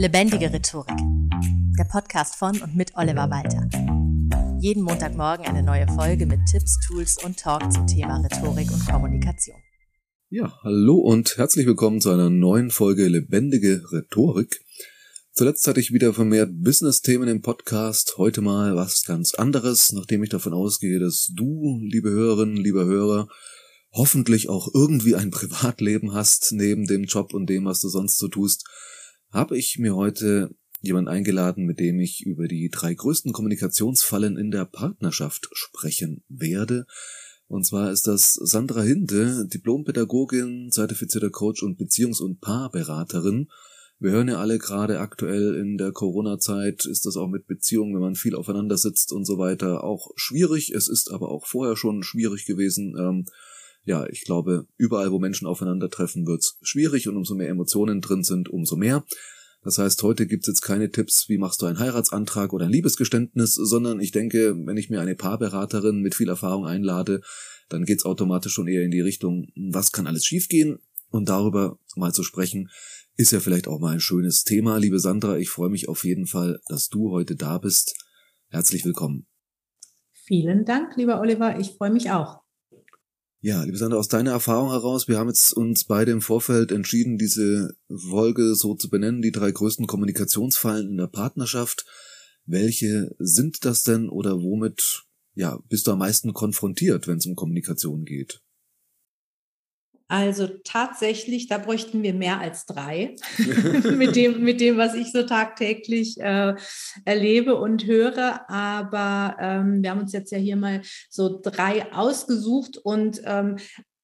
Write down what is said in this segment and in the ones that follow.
Lebendige Rhetorik. Der Podcast von und mit Oliver Walter. Jeden Montagmorgen eine neue Folge mit Tipps, Tools und Talk zum Thema Rhetorik und Kommunikation. Ja, hallo und herzlich willkommen zu einer neuen Folge Lebendige Rhetorik. Zuletzt hatte ich wieder vermehrt Business-Themen im Podcast. Heute mal was ganz anderes, nachdem ich davon ausgehe, dass du, liebe Hörerinnen, lieber Hörer, hoffentlich auch irgendwie ein Privatleben hast neben dem Job und dem, was du sonst so tust, habe ich mir heute jemand eingeladen, mit dem ich über die drei größten Kommunikationsfallen in der Partnerschaft sprechen werde. Und zwar ist das Sandra Hinde, Diplompädagogin, zertifizierter Coach und Beziehungs- und Paarberaterin. Wir hören ja alle gerade aktuell in der Corona-Zeit ist das auch mit Beziehungen, wenn man viel aufeinander sitzt und so weiter, auch schwierig. Es ist aber auch vorher schon schwierig gewesen. Ähm, ja, ich glaube, überall, wo Menschen aufeinandertreffen, wird's schwierig und umso mehr Emotionen drin sind, umso mehr. Das heißt, heute gibt's jetzt keine Tipps, wie machst du einen Heiratsantrag oder ein Liebesgeständnis, sondern ich denke, wenn ich mir eine Paarberaterin mit viel Erfahrung einlade, dann geht's automatisch schon eher in die Richtung, was kann alles schiefgehen? Und darüber mal zu sprechen, ist ja vielleicht auch mal ein schönes Thema. Liebe Sandra, ich freue mich auf jeden Fall, dass du heute da bist. Herzlich willkommen. Vielen Dank, lieber Oliver. Ich freue mich auch. Ja, liebe Sandra, aus deiner Erfahrung heraus, wir haben jetzt uns beide im Vorfeld entschieden, diese Folge so zu benennen, die drei größten Kommunikationsfallen in der Partnerschaft. Welche sind das denn oder womit ja, bist du am meisten konfrontiert, wenn es um Kommunikation geht? Also tatsächlich, da bräuchten wir mehr als drei mit, dem, mit dem, was ich so tagtäglich äh, erlebe und höre. Aber ähm, wir haben uns jetzt ja hier mal so drei ausgesucht und ähm,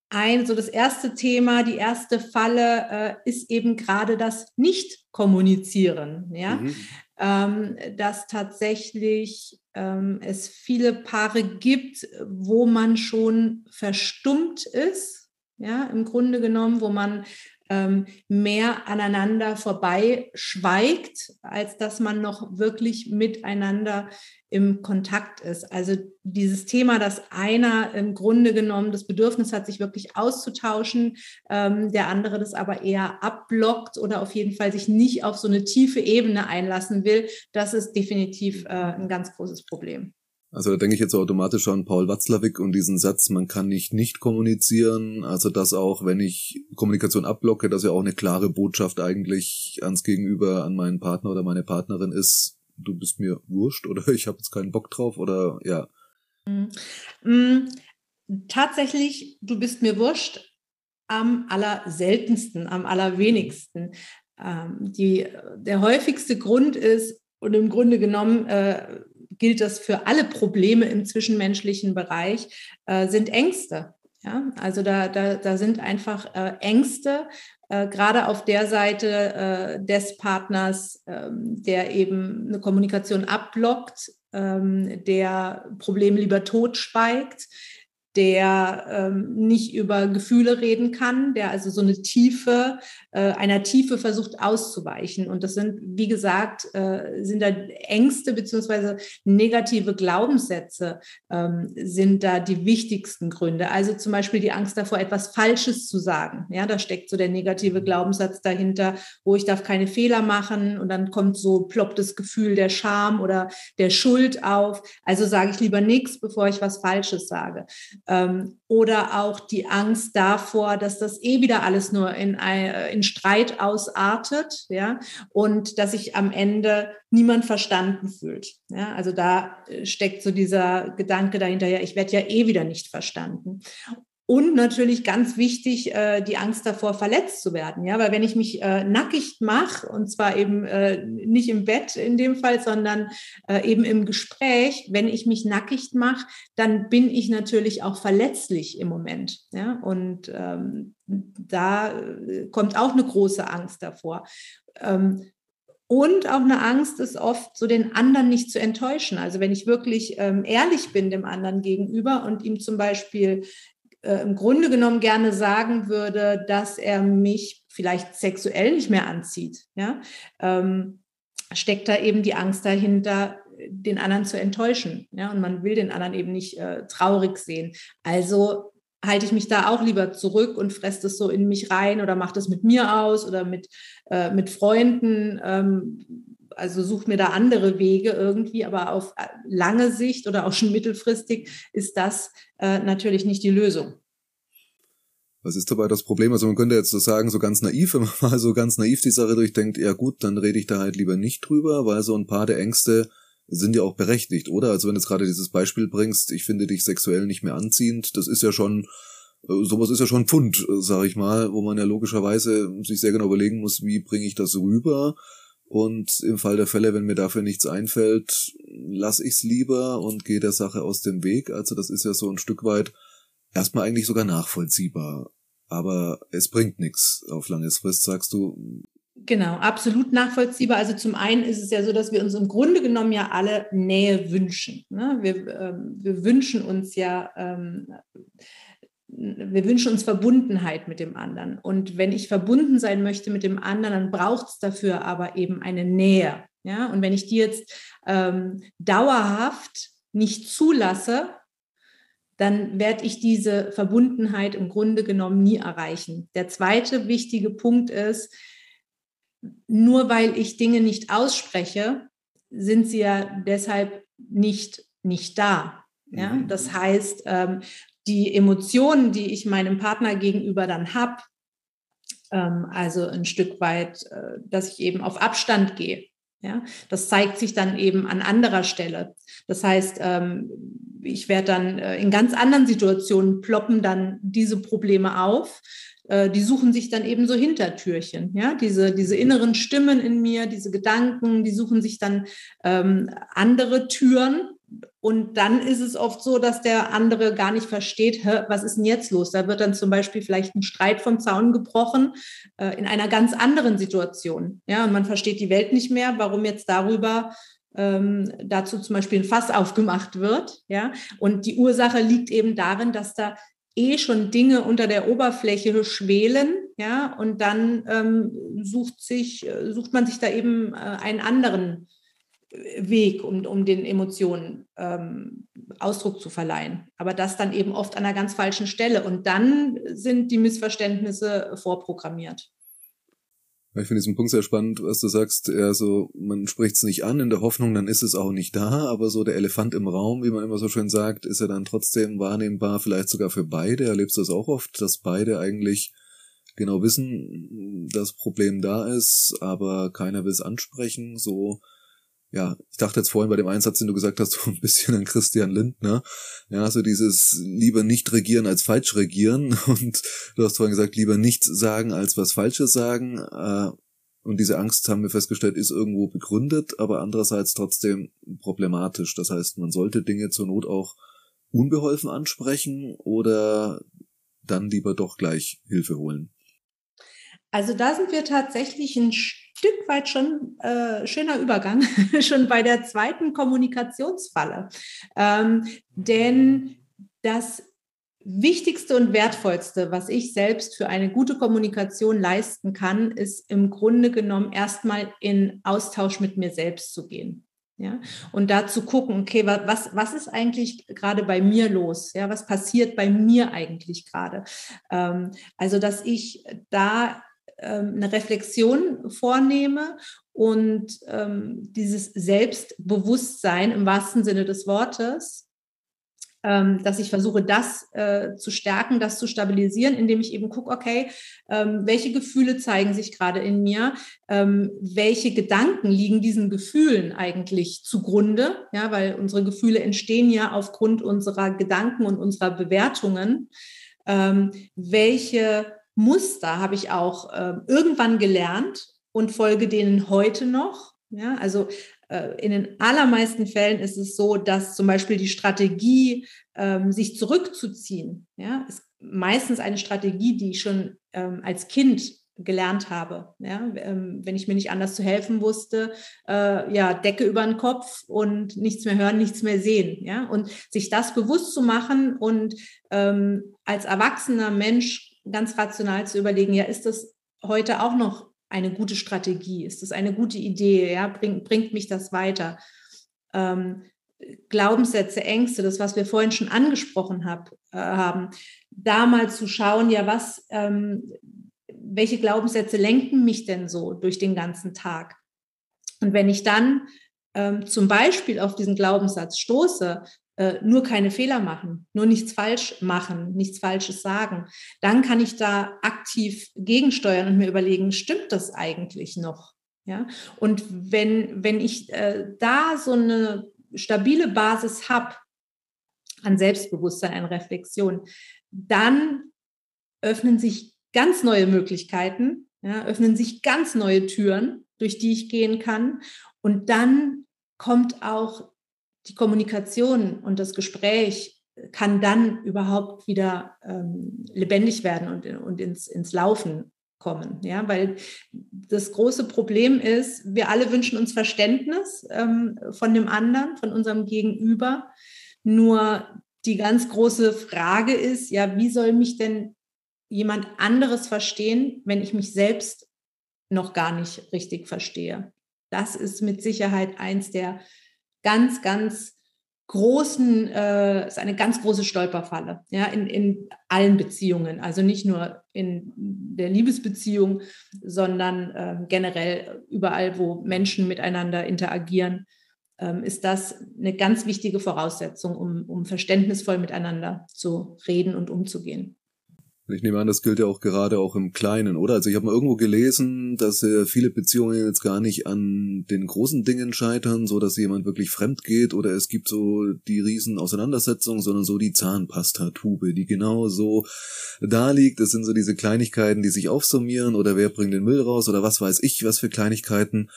ein, so das erste Thema, die erste Falle äh, ist eben gerade das Nicht-Kommunizieren. Ja? Mhm. Ähm, dass tatsächlich ähm, es viele Paare gibt, wo man schon verstummt ist ja, im Grunde genommen, wo man ähm, mehr aneinander vorbei schweigt, als dass man noch wirklich miteinander im Kontakt ist. Also dieses Thema, dass einer im Grunde genommen das Bedürfnis hat, sich wirklich auszutauschen, ähm, der andere das aber eher abblockt oder auf jeden Fall sich nicht auf so eine tiefe Ebene einlassen will, das ist definitiv äh, ein ganz großes Problem. Also da denke ich jetzt automatisch an Paul Watzlawick und diesen Satz, man kann nicht nicht kommunizieren. Also dass auch, wenn ich Kommunikation abblocke, dass ja auch eine klare Botschaft eigentlich ans Gegenüber, an meinen Partner oder meine Partnerin ist, du bist mir wurscht oder ich habe jetzt keinen Bock drauf oder ja. Mhm. Mhm. Tatsächlich, du bist mir wurscht am allerseltensten, am allerwenigsten. Ähm, die, der häufigste Grund ist, und im Grunde genommen äh, gilt das für alle Probleme im zwischenmenschlichen Bereich, äh, sind Ängste. Ja, also da, da, da sind einfach äh, Ängste, äh, gerade auf der Seite äh, des Partners, ähm, der eben eine Kommunikation abblockt, ähm, der Probleme lieber totschweigt, der ähm, nicht über Gefühle reden kann, der also so eine Tiefe, einer Tiefe versucht auszuweichen. Und das sind, wie gesagt, äh, sind da Ängste beziehungsweise negative Glaubenssätze ähm, sind da die wichtigsten Gründe. Also zum Beispiel die Angst davor, etwas Falsches zu sagen. Ja, da steckt so der negative Glaubenssatz dahinter, wo ich darf keine Fehler machen und dann kommt so ploppt das Gefühl der Scham oder der Schuld auf. Also sage ich lieber nichts, bevor ich was Falsches sage. Oder auch die Angst davor, dass das eh wieder alles nur in, äh, in Streit ausartet, ja, und dass sich am Ende niemand verstanden fühlt. Ja, also da äh, steckt so dieser Gedanke dahinter, ja, ich werde ja eh wieder nicht verstanden. Und natürlich ganz wichtig, äh, die Angst davor, verletzt zu werden. Ja, weil wenn ich mich äh, nackig mache, und zwar eben äh, nicht im Bett in dem Fall, sondern eben im Gespräch, wenn ich mich nackig mache, dann bin ich natürlich auch verletzlich im Moment. Ja, und ähm, da kommt auch eine große Angst davor. Ähm, und auch eine Angst ist oft, so den anderen nicht zu enttäuschen. Also wenn ich wirklich ähm, ehrlich bin dem anderen gegenüber und ihm zum Beispiel äh, im Grunde genommen gerne sagen würde, dass er mich vielleicht sexuell nicht mehr anzieht, ja, ähm, steckt da eben die Angst dahinter, den anderen zu enttäuschen. Ja, und man will den anderen eben nicht äh, traurig sehen. Also halte ich mich da auch lieber zurück und fresse das so in mich rein oder mache das mit mir aus oder mit, äh, mit Freunden. Ähm, also suche mir da andere Wege irgendwie, aber auf äh, lange Sicht oder auch schon mittelfristig ist das äh, natürlich nicht die Lösung. Was ist dabei das Problem? Also man könnte jetzt so sagen, so ganz naiv, wenn man mal so ganz naiv die Sache durchdenkt, ja gut, dann rede ich da halt lieber nicht drüber, weil so ein paar der Ängste sind ja auch berechtigt, oder? Also wenn du jetzt gerade dieses Beispiel bringst, ich finde dich sexuell nicht mehr anziehend, das ist ja schon, äh, sowas ist ja schon Pfund, sag ich mal, wo man ja logischerweise sich sehr genau überlegen muss, wie bringe ich das rüber? Und im Fall der Fälle, wenn mir dafür nichts einfällt, lass ich's lieber und gehe der Sache aus dem Weg. Also das ist ja so ein Stück weit erstmal eigentlich sogar nachvollziehbar. Aber es bringt nichts auf lange Frist, sagst du. Genau, absolut nachvollziehbar. Also zum einen ist es ja so, dass wir uns im Grunde genommen ja alle Nähe wünschen. Ne? Wir, ähm, wir wünschen uns ja ähm, wir wünschen uns Verbundenheit mit dem anderen. Und wenn ich verbunden sein möchte mit dem anderen, dann braucht es dafür aber eben eine Nähe. Ja? Und wenn ich die jetzt ähm, dauerhaft nicht zulasse, dann werde ich diese Verbundenheit im Grunde genommen nie erreichen. Der zweite wichtige Punkt ist, nur weil ich Dinge nicht ausspreche, sind sie ja deshalb nicht, nicht da. Ja? Mhm. Das heißt, ähm, die Emotionen, die ich meinem Partner gegenüber dann habe, ähm, also ein Stück weit, äh, dass ich eben auf Abstand gehe. Ja, das zeigt sich dann eben an anderer Stelle. Das heißt, ähm, ich werde dann äh, in ganz anderen Situationen ploppen dann diese Probleme auf. Äh, die suchen sich dann eben so Hintertürchen. Ja, diese, diese inneren Stimmen in mir, diese Gedanken, die suchen sich dann ähm, andere Türen, und dann ist es oft so, dass der andere gar nicht versteht, was ist denn jetzt los? Da wird dann zum Beispiel vielleicht ein Streit vom Zaun gebrochen äh, in einer ganz anderen Situation. Ja, und man versteht die Welt nicht mehr, warum jetzt darüber ähm, dazu zum Beispiel ein Fass aufgemacht wird. Ja, und die Ursache liegt eben darin, dass da eh schon Dinge unter der Oberfläche schwelen, ja, und dann ähm, sucht sich, äh, sucht man sich da eben äh, einen anderen Weg, um, um den Emotionen ähm, Ausdruck zu verleihen. Aber das dann eben oft an einer ganz falschen Stelle. Und dann sind die Missverständnisse vorprogrammiert. Ich finde diesen Punkt sehr spannend, was du sagst. Ja, so, man spricht es nicht an in der Hoffnung, dann ist es auch nicht da, aber so der Elefant im Raum, wie man immer so schön sagt, ist ja dann trotzdem wahrnehmbar, vielleicht sogar für beide. Erlebst du das auch oft, dass beide eigentlich genau wissen, dass Problem da ist, aber keiner will es ansprechen, so ja, ich dachte jetzt vorhin bei dem Einsatz, den du gesagt hast, so ein bisschen an Christian Lindner. Ja, so dieses lieber nicht regieren als falsch regieren. Und du hast vorhin gesagt, lieber nichts sagen als was Falsches sagen. Äh, und diese Angst, haben wir festgestellt, ist irgendwo begründet, aber andererseits trotzdem problematisch. Das heißt, man sollte Dinge zur Not auch unbeholfen ansprechen oder dann lieber doch gleich Hilfe holen. Also da sind wir tatsächlich ein weit schon äh, schöner Übergang, schon bei der zweiten Kommunikationsfalle. Ähm, denn das Wichtigste und Wertvollste, was ich selbst für eine gute Kommunikation leisten kann, ist im Grunde genommen erstmal in Austausch mit mir selbst zu gehen. Ja, und da zu gucken, okay, was, was ist eigentlich gerade bei mir los? Ja, was passiert bei mir eigentlich gerade? Ähm, also, dass ich da eine Reflexion vornehme und ähm, dieses Selbstbewusstsein im wahrsten Sinne des Wortes, ähm, dass ich versuche, das äh, zu stärken, das zu stabilisieren, indem ich eben gucke, okay, ähm, welche Gefühle zeigen sich gerade in mir, ähm, welche Gedanken liegen diesen Gefühlen eigentlich zugrunde, ja, weil unsere Gefühle entstehen ja aufgrund unserer Gedanken und unserer Bewertungen. Ähm, welche Muster habe ich auch äh, irgendwann gelernt und folge denen heute noch. Ja, also äh, in den allermeisten Fällen ist es so, dass zum Beispiel die Strategie, ähm, sich zurückzuziehen, ja, ist meistens eine Strategie, die ich schon ähm, als Kind gelernt habe. Ja, ähm, wenn ich mir nicht anders zu helfen wusste, äh, ja, Decke über den Kopf und nichts mehr hören, nichts mehr sehen. Ja, und sich das bewusst zu machen und ähm, als erwachsener Mensch ganz rational zu überlegen, ja, ist das heute auch noch eine gute Strategie? Ist das eine gute Idee? Ja, bringt, bringt mich das weiter? Ähm, Glaubenssätze, Ängste, das, was wir vorhin schon angesprochen hab, äh, haben, da mal zu schauen, ja, was, ähm, welche Glaubenssätze lenken mich denn so durch den ganzen Tag? Und wenn ich dann ähm, zum Beispiel auf diesen Glaubenssatz stoße, äh, nur keine Fehler machen, nur nichts falsch machen, nichts Falsches sagen, dann kann ich da aktiv gegensteuern und mir überlegen, stimmt das eigentlich noch? Ja, und wenn, wenn ich äh, da so eine stabile Basis habe an Selbstbewusstsein, an Reflexion, dann öffnen sich ganz neue Möglichkeiten, ja, öffnen sich ganz neue Türen, durch die ich gehen kann. Und dann kommt auch die Kommunikation und das Gespräch kann dann überhaupt wieder ähm, lebendig werden und, und ins, ins Laufen kommen. Ja, weil das große Problem ist, wir alle wünschen uns Verständnis ähm, von dem anderen, von unserem Gegenüber. Nur die ganz große Frage ist, ja, wie soll mich denn jemand anderes verstehen, wenn ich mich selbst noch gar nicht richtig verstehe? Das ist mit Sicherheit eins der ganz, ganz großen, äh, ist eine ganz große Stolperfalle, ja, in, in allen Beziehungen. Also nicht nur in der Liebesbeziehung, sondern äh, generell überall, wo Menschen miteinander interagieren, ähm, ist das eine ganz wichtige Voraussetzung, um, um verständnisvoll miteinander zu reden und umzugehen. Ich nehme an, das gilt ja auch gerade auch im Kleinen, oder? Also ich habe mal irgendwo gelesen, dass äh, viele Beziehungen jetzt gar nicht an den großen Dingen scheitern, so dass jemand wirklich fremd geht oder es gibt so die riesen Auseinandersetzungen, sondern so die Zahnpastatube, die genau so da liegt. Das sind so diese Kleinigkeiten, die sich aufsummieren oder wer bringt den Müll raus oder was weiß ich, was für Kleinigkeiten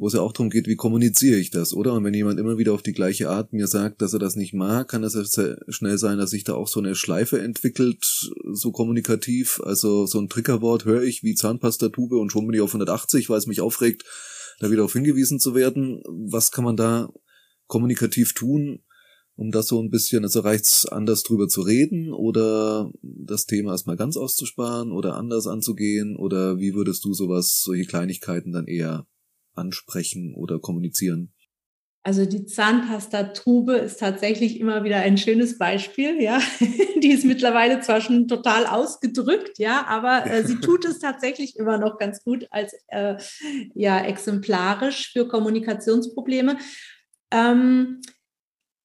wo es ja auch darum geht, wie kommuniziere ich das, oder? Und wenn jemand immer wieder auf die gleiche Art mir sagt, dass er das nicht mag, kann es ja schnell sein, dass sich da auch so eine Schleife entwickelt, so kommunikativ. Also so ein Triggerwort höre ich wie Zahnpastatube und schon bin ich auf 180, weil es mich aufregt, da wieder darauf hingewiesen zu werden. Was kann man da kommunikativ tun, um das so ein bisschen, also reicht's anders drüber zu reden oder das Thema erstmal ganz auszusparen oder anders anzugehen oder wie würdest du sowas, solche Kleinigkeiten dann eher ansprechen oder kommunizieren? Also die Zahnpastatube ist tatsächlich immer wieder ein schönes Beispiel, ja. Die ist mittlerweile zwar schon total ausgedrückt, ja, aber äh, sie tut es tatsächlich immer noch ganz gut als äh, ja exemplarisch für Kommunikationsprobleme. Ähm,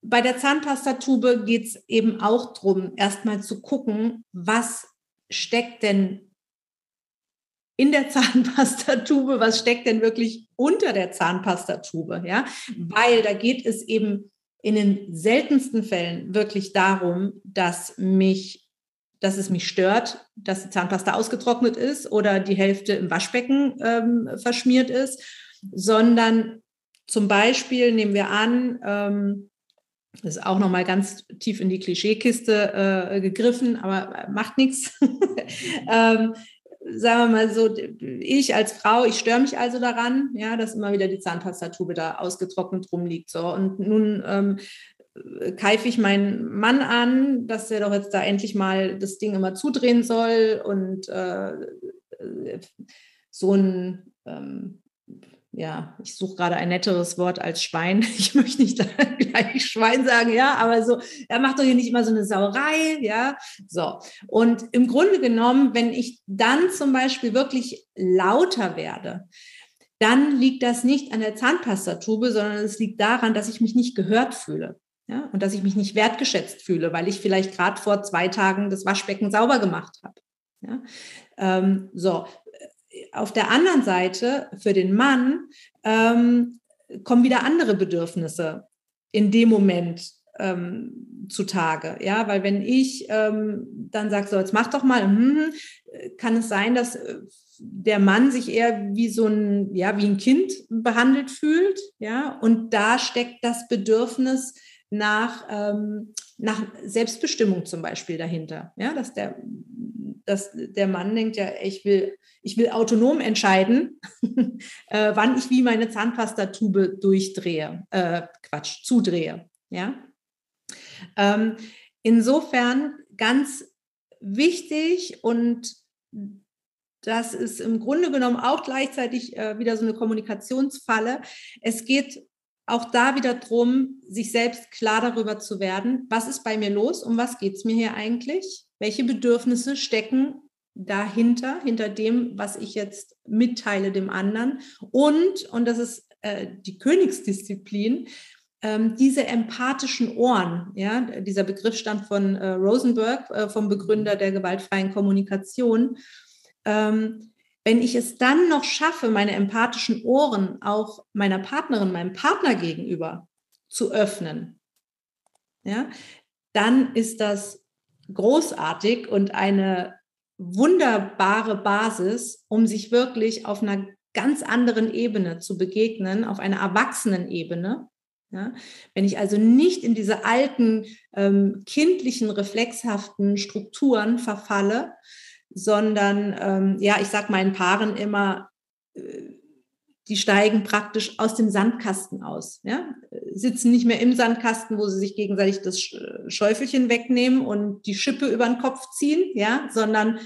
bei der Zahnpastatube geht es eben auch darum, erstmal zu gucken, was steckt denn in der Zahnpastatube, was steckt denn wirklich unter der Zahnpastatube, ja? Weil da geht es eben in den seltensten Fällen wirklich darum, dass mich dass es mich stört, dass die Zahnpasta ausgetrocknet ist oder die Hälfte im Waschbecken ähm, verschmiert ist, sondern zum Beispiel nehmen wir an, ähm, das ist auch noch mal ganz tief in die Klischeekiste äh, gegriffen, aber macht nichts. ähm, sagen wir mal so, ich als Frau, ich störe mich also daran, ja, dass immer wieder die Zahnpastatube da ausgetrocknet rumliegt. So. Und nun ähm, keife ich meinen Mann an, dass er doch jetzt da endlich mal das Ding immer zudrehen soll und äh, so ein ähm, ja, ich suche gerade ein netteres Wort als Schwein. Ich möchte nicht gleich Schwein sagen, ja, aber so, er macht doch hier nicht immer so eine Sauerei, ja. So. Und im Grunde genommen, wenn ich dann zum Beispiel wirklich lauter werde, dann liegt das nicht an der Zahnpastatube, sondern es liegt daran, dass ich mich nicht gehört fühle. Ja, und dass ich mich nicht wertgeschätzt fühle, weil ich vielleicht gerade vor zwei Tagen das Waschbecken sauber gemacht habe. Ja, ähm, so, auf der anderen Seite für den Mann ähm, kommen wieder andere Bedürfnisse in dem Moment ähm, zutage. Ja, weil wenn ich ähm, dann sage, so jetzt mach doch mal, hm, kann es sein, dass äh, der Mann sich eher wie so ein, ja, wie ein Kind behandelt fühlt, ja, und da steckt das Bedürfnis nach, ähm, nach Selbstbestimmung zum Beispiel dahinter, ja, dass der, dass der Mann denkt, ja, ich will ich will autonom entscheiden, äh, wann ich wie meine Zahnpastatube durchdrehe, äh, Quatsch, zudrehe. Ja? Ähm, insofern ganz wichtig und das ist im Grunde genommen auch gleichzeitig äh, wieder so eine Kommunikationsfalle. Es geht auch da wieder darum, sich selbst klar darüber zu werden, was ist bei mir los, um was geht es mir hier eigentlich? Welche Bedürfnisse stecken dahinter, hinter dem, was ich jetzt mitteile dem anderen. Und, und das ist äh, die Königsdisziplin, ähm, diese empathischen Ohren, ja, dieser Begriff stammt von äh, Rosenberg, äh, vom Begründer der gewaltfreien Kommunikation. Ähm, wenn ich es dann noch schaffe, meine empathischen Ohren auch meiner Partnerin, meinem Partner gegenüber zu öffnen, ja, dann ist das großartig und eine wunderbare Basis, um sich wirklich auf einer ganz anderen Ebene zu begegnen, auf einer Erwachsenenebene. Ja? Wenn ich also nicht in diese alten ähm, kindlichen, reflexhaften Strukturen verfalle, sondern ähm, ja, ich sage meinen Paaren immer, äh, die steigen praktisch aus dem Sandkasten aus, ja? sitzen nicht mehr im Sandkasten, wo sie sich gegenseitig das Schäufelchen wegnehmen und die Schippe über den Kopf ziehen, ja, sondern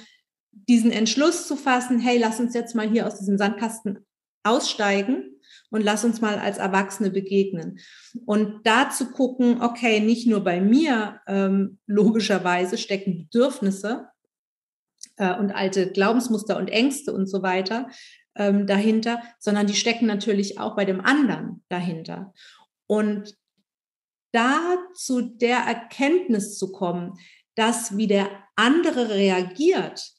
diesen Entschluss zu fassen, hey, lass uns jetzt mal hier aus diesem Sandkasten aussteigen und lass uns mal als Erwachsene begegnen. Und da zu gucken, okay, nicht nur bei mir ähm, logischerweise stecken Bedürfnisse äh, und alte Glaubensmuster und Ängste und so weiter, ähm, dahinter, sondern die stecken natürlich auch bei dem anderen dahinter. Und da zu der Erkenntnis zu kommen, dass wie der andere reagiert,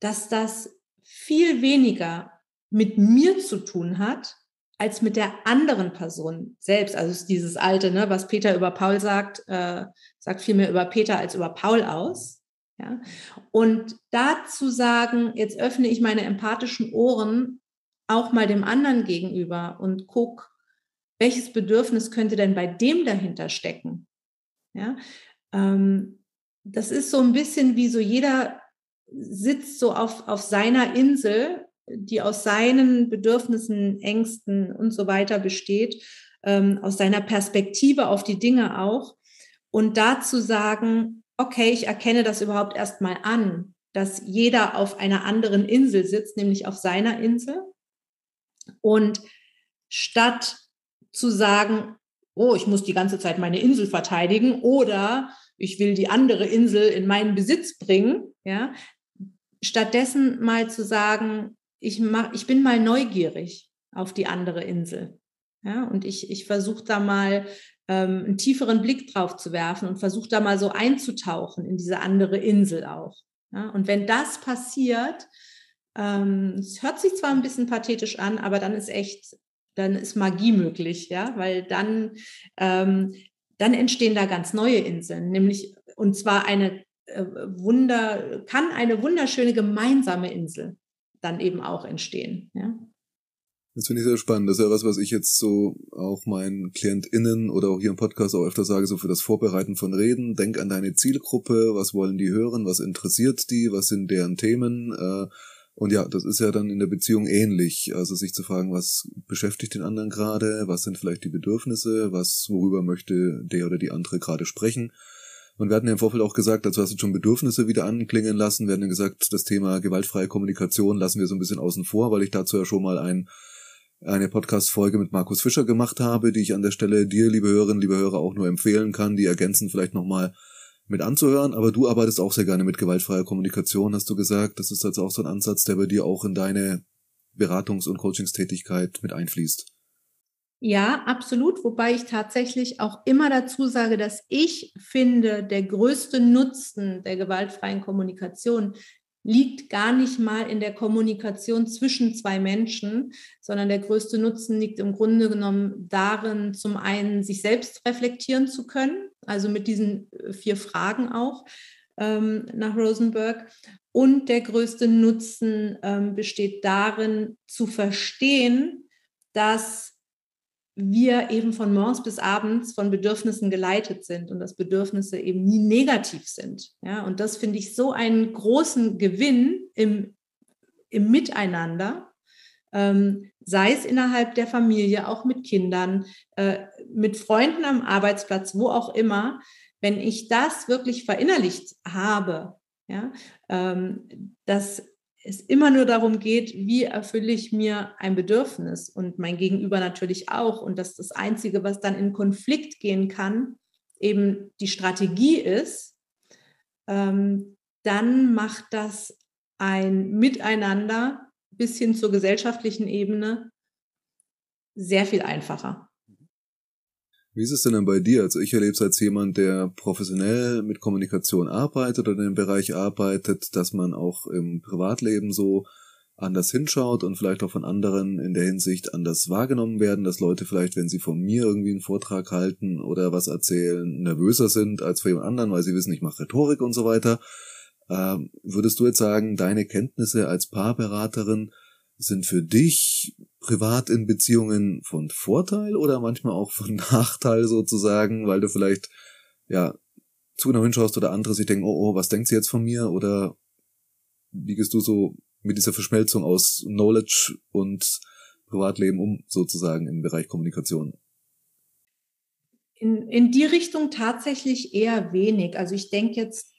dass das viel weniger mit mir zu tun hat, als mit der anderen Person selbst. Also ist dieses alte, ne, was Peter über Paul sagt, äh, sagt viel mehr über Peter als über Paul aus. Ja? Und dazu sagen, jetzt öffne ich meine empathischen Ohren auch mal dem anderen gegenüber und guck, welches Bedürfnis könnte denn bei dem dahinter stecken? Ja, ähm, das ist so ein bisschen wie so jeder sitzt so auf, auf seiner Insel, die aus seinen Bedürfnissen, Ängsten und so weiter besteht, ähm, aus seiner Perspektive auf die Dinge auch. Und dazu sagen, okay, ich erkenne das überhaupt erstmal an, dass jeder auf einer anderen Insel sitzt, nämlich auf seiner Insel. Und statt zu sagen, oh, ich muss die ganze Zeit meine Insel verteidigen oder ich will die andere Insel in meinen Besitz bringen, ja, stattdessen mal zu sagen, ich mach, ich bin mal neugierig auf die andere Insel. Ja, und ich, ich versuche da mal ähm, einen tieferen Blick drauf zu werfen und versuche da mal so einzutauchen in diese andere Insel auch. Ja, und wenn das passiert, ähm, es hört sich zwar ein bisschen pathetisch an, aber dann ist echt, dann ist Magie möglich, ja, weil dann, ähm, dann entstehen da ganz neue Inseln, nämlich und zwar eine äh, Wunder, kann eine wunderschöne gemeinsame Insel dann eben auch entstehen. Ja. Das finde ich sehr spannend. Das ist ja was, was ich jetzt so auch meinen KlientInnen oder auch hier im Podcast auch öfter sage, so für das Vorbereiten von Reden. Denk an deine Zielgruppe, was wollen die hören, was interessiert die, was sind deren Themen. Äh, und ja, das ist ja dann in der Beziehung ähnlich. Also sich zu fragen, was beschäftigt den anderen gerade, was sind vielleicht die Bedürfnisse, was, worüber möchte der oder die andere gerade sprechen. Und wir hatten ja im Vorfeld auch gesagt, dazu hast du schon Bedürfnisse wieder anklingen lassen. Wir hatten ja gesagt, das Thema gewaltfreie Kommunikation lassen wir so ein bisschen außen vor, weil ich dazu ja schon mal ein eine Podcast-Folge mit Markus Fischer gemacht habe, die ich an der Stelle dir, liebe Hörerinnen, liebe Hörer, auch nur empfehlen kann, die ergänzen vielleicht nochmal mit anzuhören. Aber du arbeitest auch sehr gerne mit gewaltfreier Kommunikation, hast du gesagt. Das ist also auch so ein Ansatz, der bei dir auch in deine Beratungs- und Coachingstätigkeit mit einfließt. Ja, absolut. Wobei ich tatsächlich auch immer dazu sage, dass ich finde, der größte Nutzen der gewaltfreien Kommunikation liegt gar nicht mal in der Kommunikation zwischen zwei Menschen, sondern der größte Nutzen liegt im Grunde genommen darin, zum einen sich selbst reflektieren zu können, also mit diesen äh, vier Fragen auch ähm, nach Rosenberg. Und der größte Nutzen ähm, besteht darin, zu verstehen, dass wir eben von morgens bis abends von Bedürfnissen geleitet sind und dass Bedürfnisse eben nie negativ sind. Ja, und das finde ich so einen großen Gewinn im, im Miteinander, ähm, sei es innerhalb der Familie, auch mit Kindern, äh, mit Freunden am Arbeitsplatz, wo auch immer. Wenn ich das wirklich verinnerlicht habe, ja, ähm, dass es immer nur darum geht, wie erfülle ich mir ein Bedürfnis und mein Gegenüber natürlich auch. Und dass das Einzige, was dann in Konflikt gehen kann, eben die Strategie ist, ähm, dann macht das ein Miteinander bis hin zur gesellschaftlichen Ebene sehr viel einfacher. Wie ist es denn dann bei dir? Also ich erlebe es als jemand, der professionell mit Kommunikation arbeitet oder in dem Bereich arbeitet, dass man auch im Privatleben so anders hinschaut und vielleicht auch von anderen in der Hinsicht anders wahrgenommen werden, dass Leute vielleicht, wenn sie von mir irgendwie einen Vortrag halten oder was erzählen, nervöser sind als vor jemand anderen, weil sie wissen, ich mache Rhetorik und so weiter. Ähm, würdest du jetzt sagen, deine Kenntnisse als Paarberaterin sind für dich privat in Beziehungen von Vorteil oder manchmal auch von Nachteil sozusagen, weil du vielleicht ja zu genau hinschaust oder andere sich denken, oh, oh, was denkt sie jetzt von mir oder wie gehst du so mit dieser Verschmelzung aus Knowledge und Privatleben um sozusagen im Bereich Kommunikation? In, in die Richtung tatsächlich eher wenig. Also ich denke jetzt,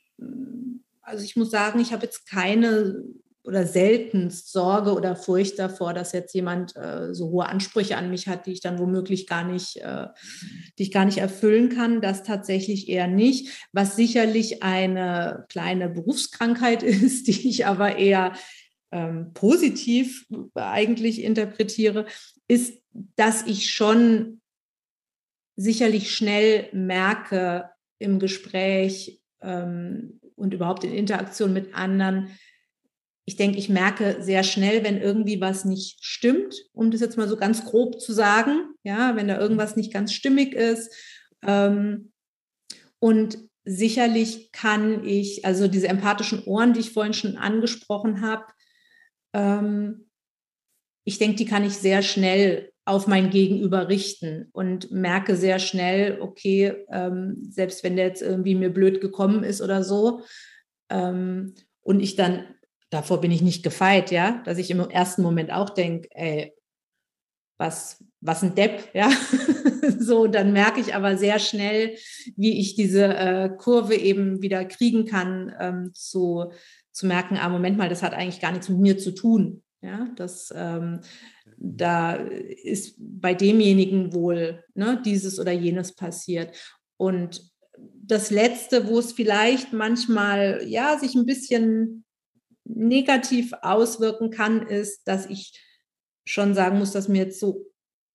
also ich muss sagen, ich habe jetzt keine oder seltenst Sorge oder Furcht davor, dass jetzt jemand äh, so hohe Ansprüche an mich hat, die ich dann womöglich gar nicht, äh, die ich gar nicht erfüllen kann. Das tatsächlich eher nicht. Was sicherlich eine kleine Berufskrankheit ist, die ich aber eher ähm, positiv eigentlich interpretiere, ist, dass ich schon sicherlich schnell merke im Gespräch ähm, und überhaupt in Interaktion mit anderen, ich denke, ich merke sehr schnell, wenn irgendwie was nicht stimmt, um das jetzt mal so ganz grob zu sagen, ja, wenn da irgendwas nicht ganz stimmig ist. Ähm, und sicherlich kann ich, also diese empathischen Ohren, die ich vorhin schon angesprochen habe, ähm, ich denke, die kann ich sehr schnell auf mein Gegenüber richten und merke sehr schnell, okay, ähm, selbst wenn der jetzt irgendwie mir blöd gekommen ist oder so, und ich dann davor bin ich nicht gefeit, ja, dass ich im ersten Moment auch denke, ey, was, was ein Depp, ja. so, dann merke ich aber sehr schnell, wie ich diese äh, Kurve eben wieder kriegen kann, ähm, zu, zu merken, ah, Moment mal, das hat eigentlich gar nichts mit mir zu tun. Ja, das, ähm, da ist bei demjenigen wohl ne, dieses oder jenes passiert. Und das Letzte, wo es vielleicht manchmal ja sich ein bisschen negativ auswirken kann, ist, dass ich schon sagen muss, dass mir jetzt so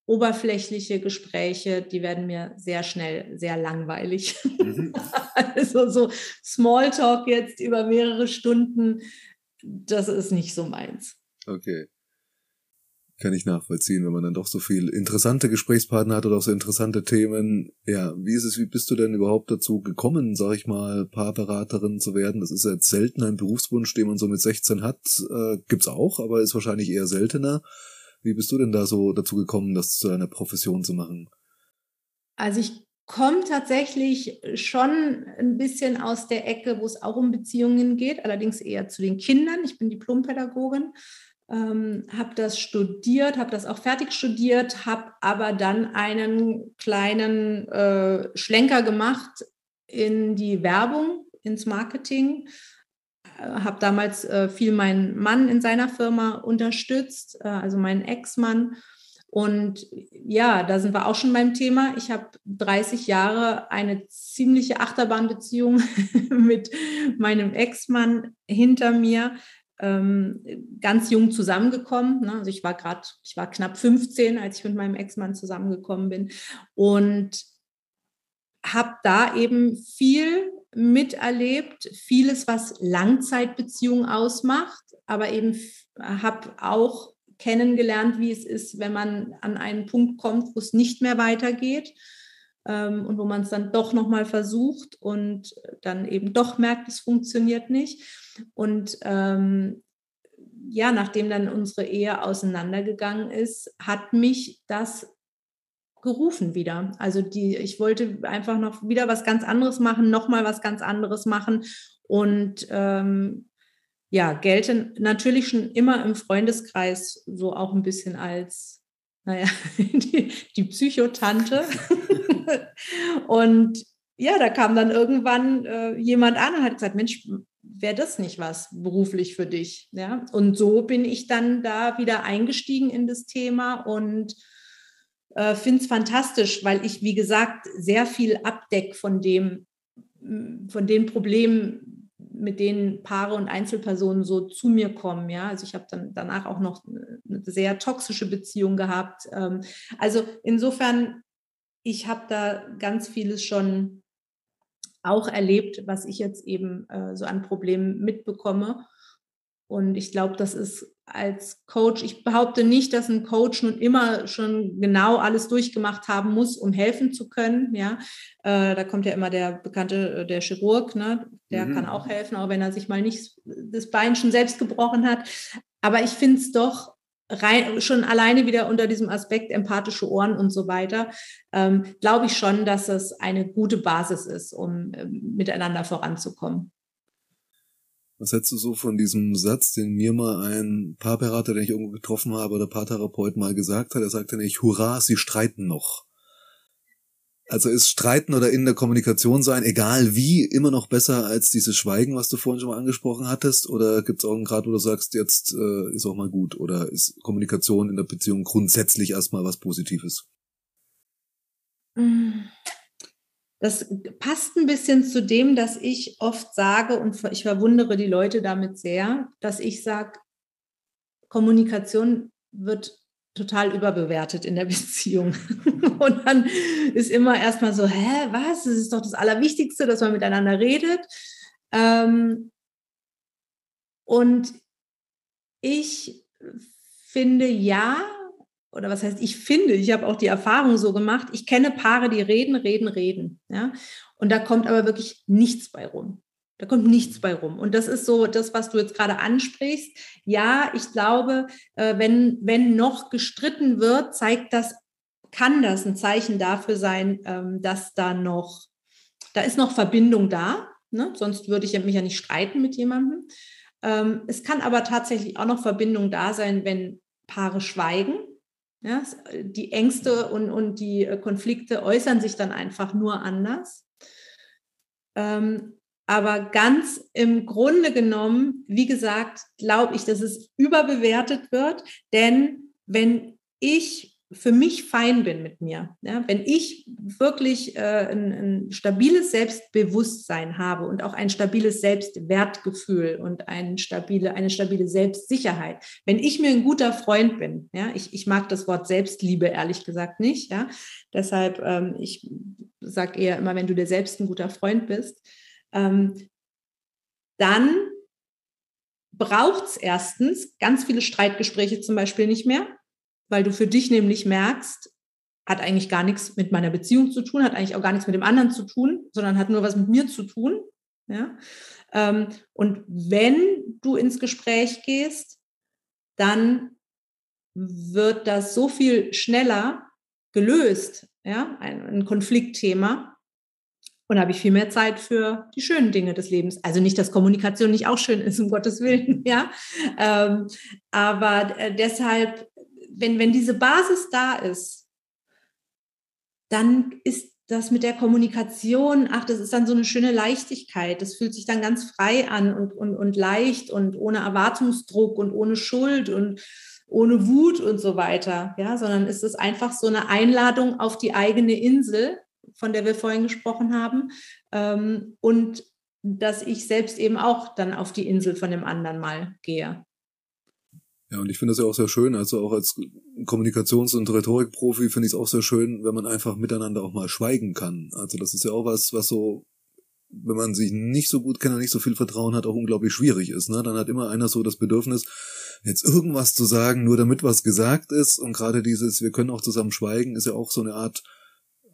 oberflächliche Gespräche, die werden mir sehr schnell sehr langweilig. Mhm. also so Smalltalk jetzt über mehrere Stunden, das ist nicht so meins. Okay kann ich nachvollziehen, wenn man dann doch so viel interessante Gesprächspartner hat oder auch so interessante Themen. Ja, wie ist es, wie bist du denn überhaupt dazu gekommen, sag ich mal, Paarberaterin zu werden? Das ist jetzt selten ein Berufswunsch, den man so mit 16 hat. Äh, gibt's auch, aber ist wahrscheinlich eher seltener. Wie bist du denn da so dazu gekommen, das zu einer Profession zu machen? Also ich komme tatsächlich schon ein bisschen aus der Ecke, wo es auch um Beziehungen geht, allerdings eher zu den Kindern. Ich bin Diplompädagogin ähm, habe das studiert, habe das auch fertig studiert, habe aber dann einen kleinen äh, Schlenker gemacht in die Werbung, ins Marketing. Äh, habe damals äh, viel meinen Mann in seiner Firma unterstützt, äh, also meinen Ex-Mann. Und ja, da sind wir auch schon beim Thema. Ich habe 30 Jahre eine ziemliche Achterbahnbeziehung mit meinem Ex-Mann hinter mir ähm, ganz jung zusammengekommen. Ne? Also ich war gerade, ich war knapp 15, als ich mit meinem Ex-Mann zusammengekommen bin und habe da eben viel miterlebt, vieles, was Langzeitbeziehungen ausmacht, aber eben habe auch kennengelernt, wie es ist, wenn man an einen Punkt kommt, wo es nicht mehr weitergeht ähm, und wo man es dann doch nochmal versucht und dann eben doch merkt, es funktioniert nicht. Und ähm, ja, nachdem dann unsere Ehe auseinandergegangen ist, hat mich das gerufen wieder. Also die, ich wollte einfach noch wieder was ganz anderes machen, nochmal was ganz anderes machen und ähm, ja, gelte natürlich schon immer im Freundeskreis so auch ein bisschen als, naja, die, die Psychotante. und ja, da kam dann irgendwann äh, jemand an und hat gesagt, Mensch, wäre das nicht was beruflich für dich? Ja? Und so bin ich dann da wieder eingestiegen in das Thema und äh, finde es fantastisch, weil ich, wie gesagt, sehr viel abdeck von dem, von den Problemen, mit denen Paare und Einzelpersonen so zu mir kommen. Ja, also ich habe dann danach auch noch eine sehr toxische Beziehung gehabt. Ähm, also insofern, ich habe da ganz vieles schon auch erlebt, was ich jetzt eben äh, so an Problemen mitbekomme. Und ich glaube, das ist als Coach, ich behaupte nicht, dass ein Coach nun immer schon genau alles durchgemacht haben muss, um helfen zu können. Ja, äh, da kommt ja immer der bekannte, äh, der Chirurg, ne? der mhm. kann auch helfen, auch wenn er sich mal nicht das Bein schon selbst gebrochen hat. Aber ich finde es doch rein, schon alleine wieder unter diesem Aspekt empathische Ohren und so weiter, ähm, glaube ich schon, dass es eine gute Basis ist, um äh, miteinander voranzukommen. Was hältst du so von diesem Satz, den mir mal ein Paarberater, den ich irgendwo getroffen habe, oder Paartherapeut mal gesagt hat? Er sagte nicht, hurra, sie streiten noch. Also ist Streiten oder in der Kommunikation sein, egal wie, immer noch besser als dieses Schweigen, was du vorhin schon mal angesprochen hattest? Oder gibt es auch einen Grad, wo du sagst, jetzt äh, ist auch mal gut? Oder ist Kommunikation in der Beziehung grundsätzlich erstmal was Positives? Mm. Das passt ein bisschen zu dem, dass ich oft sage, und ich verwundere die Leute damit sehr, dass ich sage, Kommunikation wird total überbewertet in der Beziehung. Und dann ist immer erstmal so, hä, was? Das ist doch das Allerwichtigste, dass man miteinander redet. Ähm, und ich finde ja, oder was heißt, ich finde, ich habe auch die Erfahrung so gemacht, ich kenne Paare, die reden, reden, reden. Ja? Und da kommt aber wirklich nichts bei rum. Da kommt nichts bei rum. Und das ist so das, was du jetzt gerade ansprichst. Ja, ich glaube, äh, wenn, wenn noch gestritten wird, zeigt das, kann das ein Zeichen dafür sein, ähm, dass da noch, da ist noch Verbindung da. Ne? Sonst würde ich mich ja nicht streiten mit jemandem. Ähm, es kann aber tatsächlich auch noch Verbindung da sein, wenn Paare schweigen ja, die Ängste und, und die äh, Konflikte äußern sich dann einfach nur anders. Ähm, aber ganz im Grunde genommen, wie gesagt, glaube ich, dass es überbewertet wird. Denn wenn ich für mich fein bin mit mir, ja, wenn ich wirklich äh, ein, ein, stabiles Selbstbewusstsein habe und auch ein stabiles Selbstwertgefühl und ein stabile, eine stabile Selbstsicherheit, wenn ich mir ein guter Freund bin, ja, ich, ich mag das Wort Selbstliebe ehrlich gesagt nicht, ja, deshalb ähm, ich sage eher immer, wenn du dir selbst ein guter Freund bist, ähm, dann braucht es erstens ganz viele Streitgespräche zum Beispiel nicht mehr weil du für dich nämlich merkst, hat eigentlich gar nichts mit meiner Beziehung zu tun, hat eigentlich auch gar nichts mit dem anderen zu tun, sondern hat nur was mit mir zu tun. Ja? Ähm, und wenn du ins Gespräch gehst, dann wird das so viel schneller gelöst, ja, ein, ein Konfliktthema. Und habe ich viel mehr Zeit für die schönen Dinge des Lebens. Also nicht, dass Kommunikation nicht auch schön ist, um Gottes Willen, ja. Ähm, aber äh, deshalb wenn, wenn diese Basis da ist, dann ist das mit der Kommunikation, ach, das ist dann so eine schöne Leichtigkeit. Das fühlt sich dann ganz frei an und, und, und leicht und ohne Erwartungsdruck und ohne Schuld und ohne Wut und so weiter. Ja, sondern ist es einfach so eine Einladung auf die eigene Insel, von der wir vorhin gesprochen haben. Ähm, und dass ich selbst eben auch dann auf die Insel von dem anderen mal gehe. Ja, und ich finde das ja auch sehr schön, also auch als Kommunikations- und Rhetorikprofi finde ich es auch sehr schön, wenn man einfach miteinander auch mal schweigen kann. Also das ist ja auch was, was so, wenn man sich nicht so gut kennt und nicht so viel Vertrauen hat, auch unglaublich schwierig ist. Ne? Dann hat immer einer so das Bedürfnis, jetzt irgendwas zu sagen, nur damit was gesagt ist. Und gerade dieses, wir können auch zusammen schweigen, ist ja auch so eine Art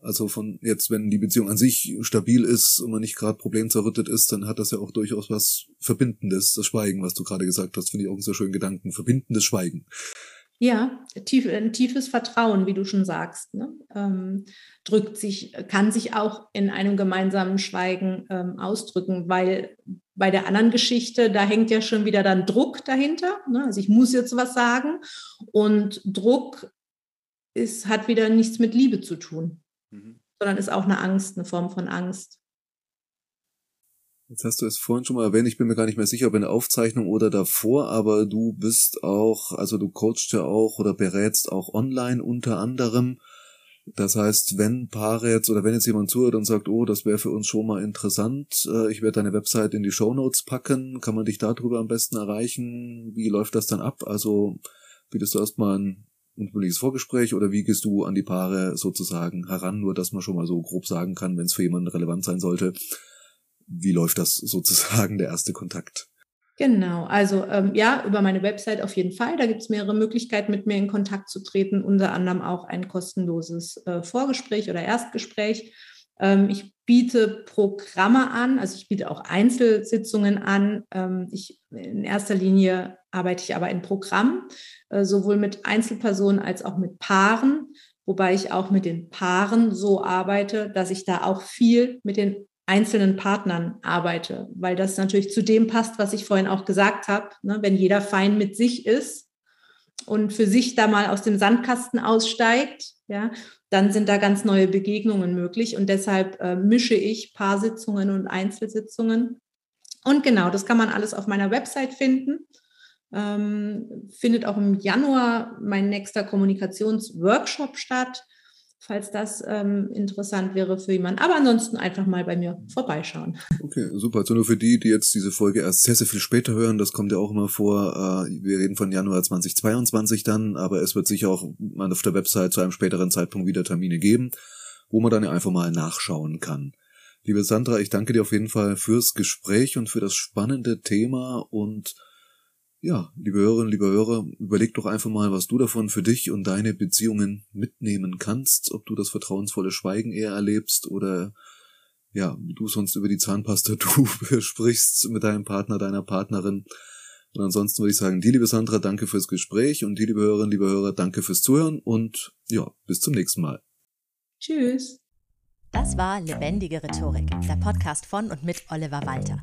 also von jetzt, wenn die Beziehung an sich stabil ist und man nicht gerade problemzerrüttet ist, dann hat das ja auch durchaus was Verbindendes, das Schweigen, was du gerade gesagt hast, finde ich auch einen sehr schönen Gedanken. Verbindendes Schweigen. Ja, tief, ein tiefes Vertrauen, wie du schon sagst, ne? ähm, drückt sich, kann sich auch in einem gemeinsamen Schweigen ähm, ausdrücken, weil bei der anderen Geschichte, da hängt ja schon wieder dann Druck dahinter. Ne? Also ich muss jetzt was sagen und Druck ist, hat wieder nichts mit Liebe zu tun mhm. sondern ist auch eine Angst, eine Form von Angst. Jetzt hast du es vorhin schon mal erwähnt, ich bin mir gar nicht mehr sicher, ob in der Aufzeichnung oder davor, aber du bist auch, also du coachst ja auch oder berätst auch online unter anderem. Das heißt, wenn Paare jetzt oder wenn jetzt jemand zuhört und sagt, oh, das wäre für uns schon mal interessant, äh, ich werde deine Website in die Show Notes packen, kann man dich darüber am besten erreichen? Wie läuft das dann ab? Also bietest du erstmal ein unverbindliches Vorgespräch oder wie gehst du an die Paare sozusagen heran, nur dass man schon mal so grob sagen kann, wenn es für jemanden relevant sein sollte, wie läuft das sozusagen der erste Kontakt? Genau, also ähm, ja, über meine Website auf jeden Fall. Da gibt es mehrere Möglichkeiten, mit mir in Kontakt zu treten, unter anderem auch ein kostenloses äh, Vorgespräch oder Erstgespräch. Ähm, ich biete Programme an, also ich biete auch Einzelsitzungen an. Ähm, ich, in erster Linie arbeite ich aber in Programmen, äh, sowohl mit Einzelpersonen als auch mit Paaren, wobei ich auch mit den Paaren so arbeite, dass ich da auch viel mit den einzelnen Partnern arbeite, weil das natürlich zu dem passt, was ich vorhin auch gesagt habe. Ne? Wenn jeder fein mit sich ist und für sich da mal aus dem Sandkasten aussteigt, ja, dann sind da ganz neue Begegnungen möglich. Und deshalb äh, mische ich Paarsitzungen und Einzelsitzungen. Und genau, das kann man alles auf meiner Website finden. Ähm, findet auch im Januar mein nächster Kommunikationsworkshop statt falls das ähm, interessant wäre für jemanden. Aber ansonsten einfach mal bei mir vorbeischauen. Okay, super. Also nur für die, die jetzt diese Folge erst sehr, sehr viel später hören, das kommt ja auch immer vor, äh, wir reden von Januar 2022 dann, aber es wird sicher auch auf der Website zu einem späteren Zeitpunkt wieder Termine geben, wo man dann ja einfach mal nachschauen kann. Liebe Sandra, ich danke dir auf jeden Fall fürs Gespräch und für das spannende Thema und ja, liebe Hörerinnen, liebe Hörer, überleg doch einfach mal, was du davon für dich und deine Beziehungen mitnehmen kannst, ob du das vertrauensvolle Schweigen eher erlebst oder ja, wie du sonst über die Zahnpasta du sprichst mit deinem Partner, deiner Partnerin. Und ansonsten würde ich sagen, die liebe Sandra, danke fürs Gespräch und die liebe Hörerinnen, liebe Hörer, danke fürs Zuhören und ja, bis zum nächsten Mal. Tschüss. Das war Lebendige Rhetorik, der Podcast von und mit Oliver Walter.